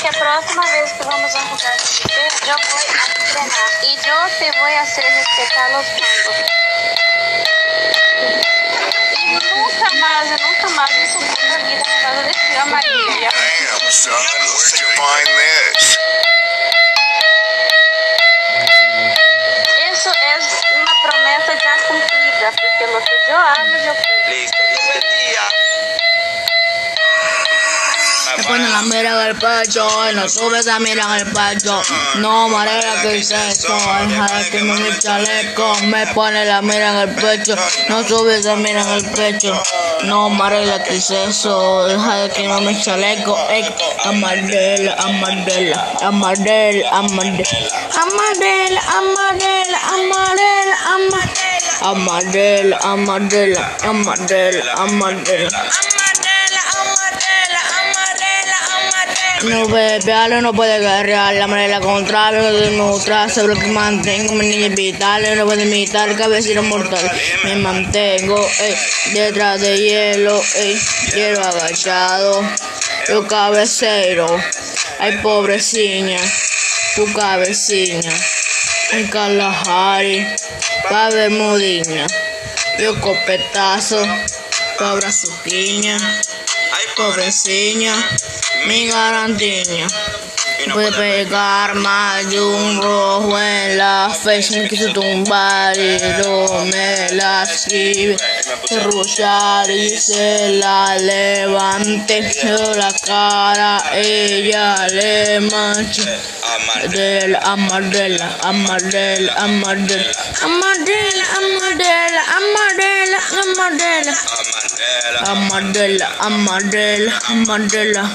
que a próxima vez que vamos a con você, eu vou treinar. E eu te vou fazer respeitar os mandos. E nunca mais, nunca mais isso na vida por causa de tia Maria. Damn, son, where'd you find this? Isso é uma promessa já cumprida, porque lo que eu amo, eu cumpro. Listo, dice tía. Me pone la mira en el pecho y no sube esa mira en el pecho. No, Marela, que es eso? Deja de que mi chaleco. Me pone la mira en el pecho. No sube esa mira en el pecho. No, Marela, que es eso? Deja de que no mi chaleco. Amarela, Amarela, Amarela, Amarela. Amarela, Amarela, Amarela, Amarela. Amarela, Amarela, Amarela, Amarela. No bebe, no puede guerrear, la manera contraria, no demostrar, sobre lo que mantengo, mi niña vital, no puede imitar, cabecita mortal, me mantengo, ey, detrás de hielo, ey, hielo agachado, yo cabecero, ay pobrecilla, tu cabecilla, en Kalahari, pa' Bermudiña, yo copetazo, cabra suquiña, Ay, pobrecilla, mi garantía. Puede pegar más de un rojo en la face, me quiso tumbar y no me la escribe. Rushar y se la levante, pero la cara ella le mancha. Amarela, amarela, amarela, amarela, amarela, amarela, amarela, amarela. Amarela. Amarela, amarela, amarela.